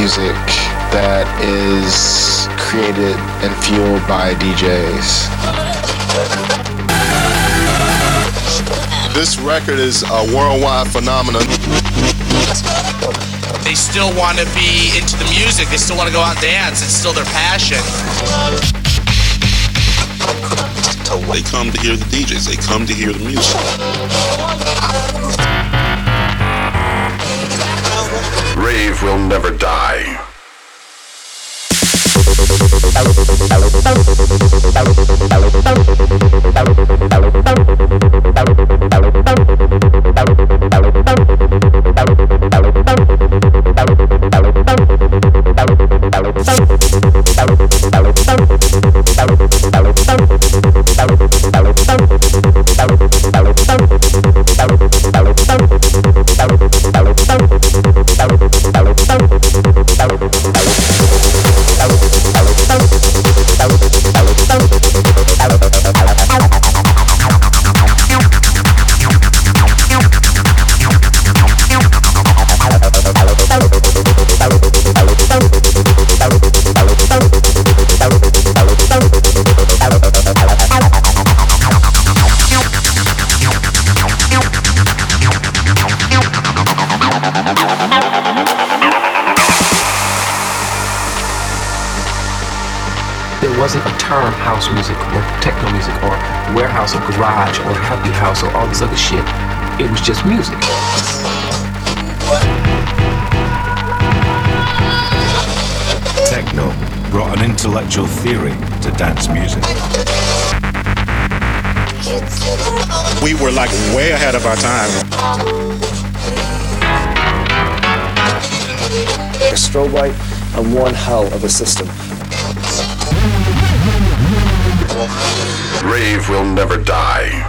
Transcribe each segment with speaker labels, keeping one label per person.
Speaker 1: music that is created and fueled by DJs.
Speaker 2: This record is a worldwide phenomenon.
Speaker 3: They still want to be into the music. They still want to go out and dance. It's still their passion.
Speaker 4: They come to hear the DJs. They come to hear the music.
Speaker 5: Rave will never die.
Speaker 6: Wasn't term house music or techno music or warehouse or garage or happy house or all this other shit. It was just music.
Speaker 7: Techno brought an intellectual theory to dance music.
Speaker 8: We were like way ahead of our time.
Speaker 9: A strobe light and one hell of a system.
Speaker 5: Rave will never die.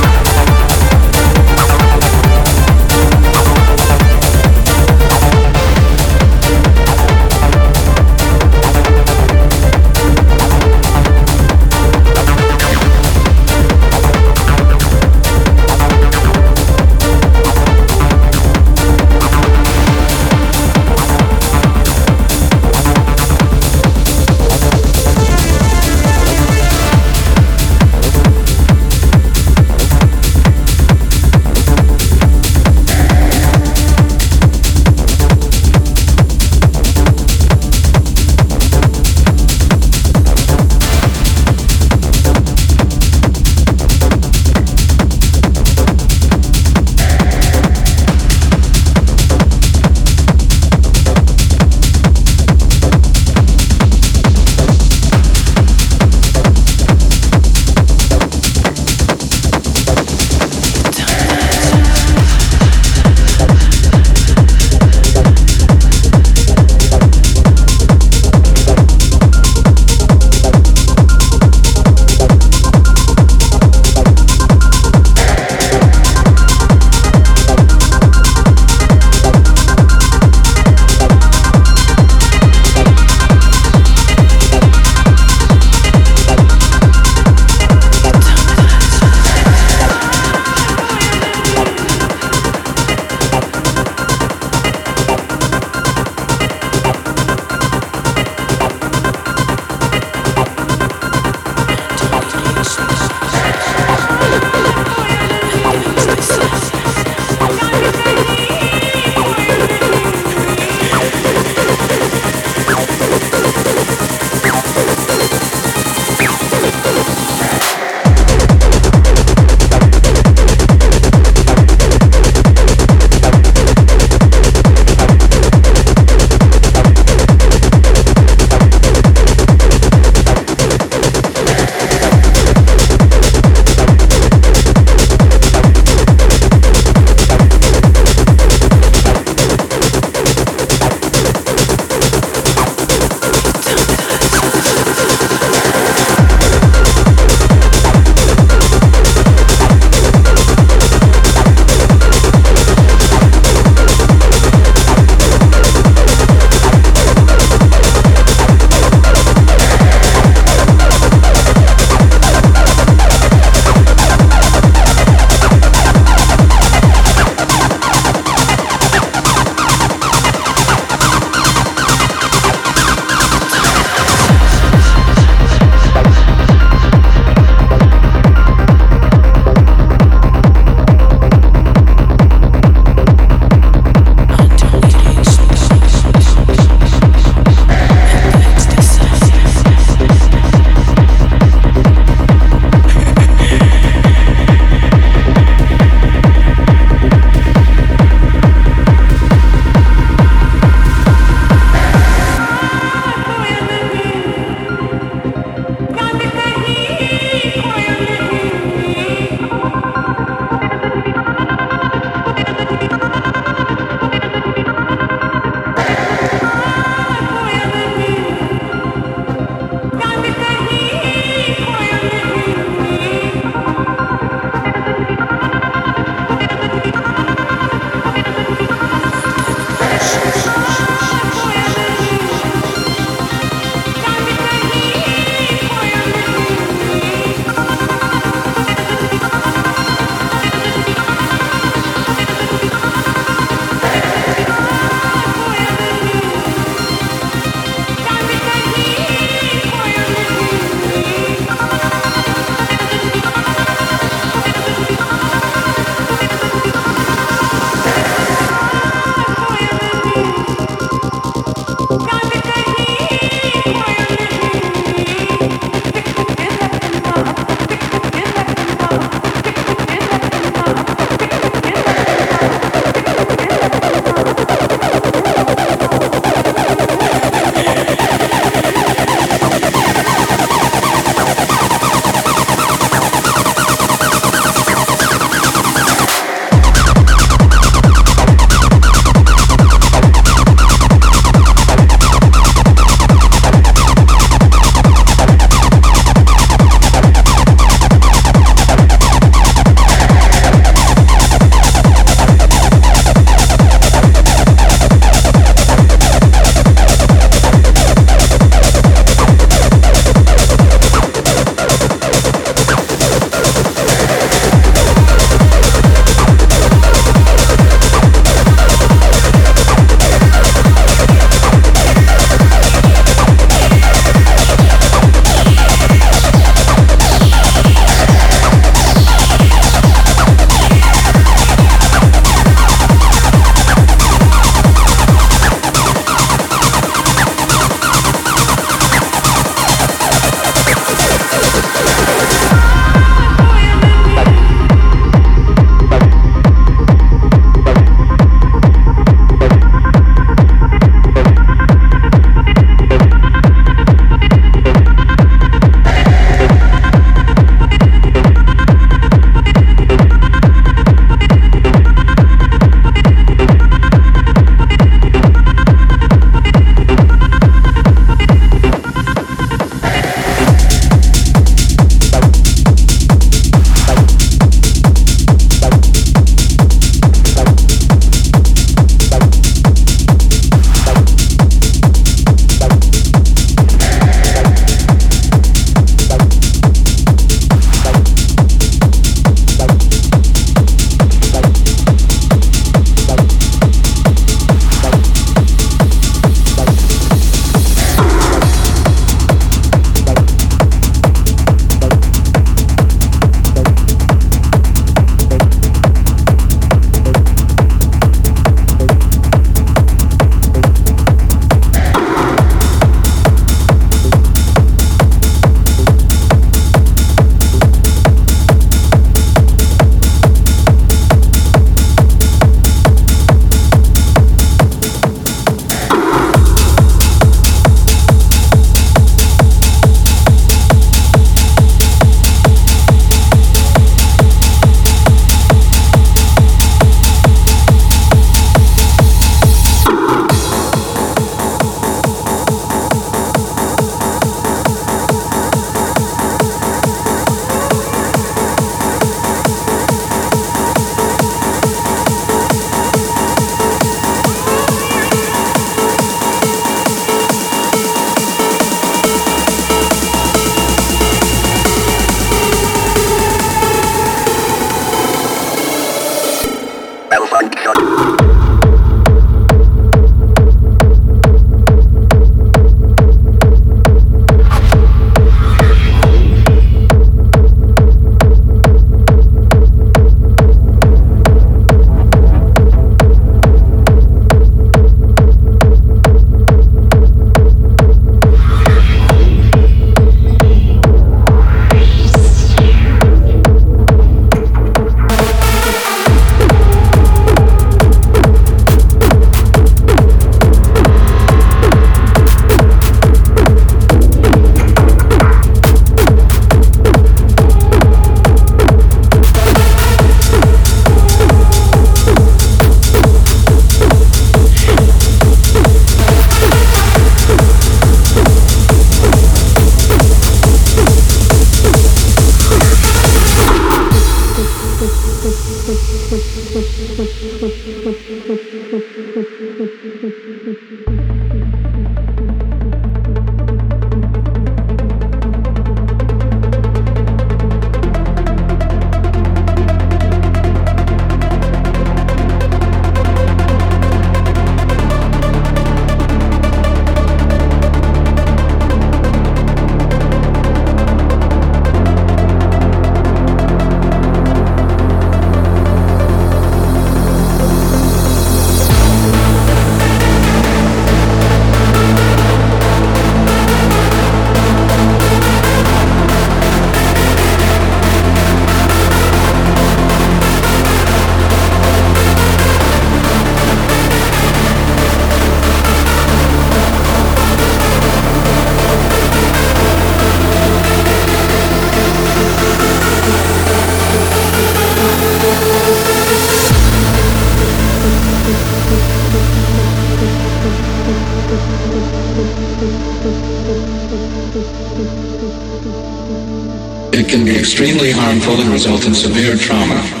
Speaker 10: It can be extremely harmful and result in severe trauma.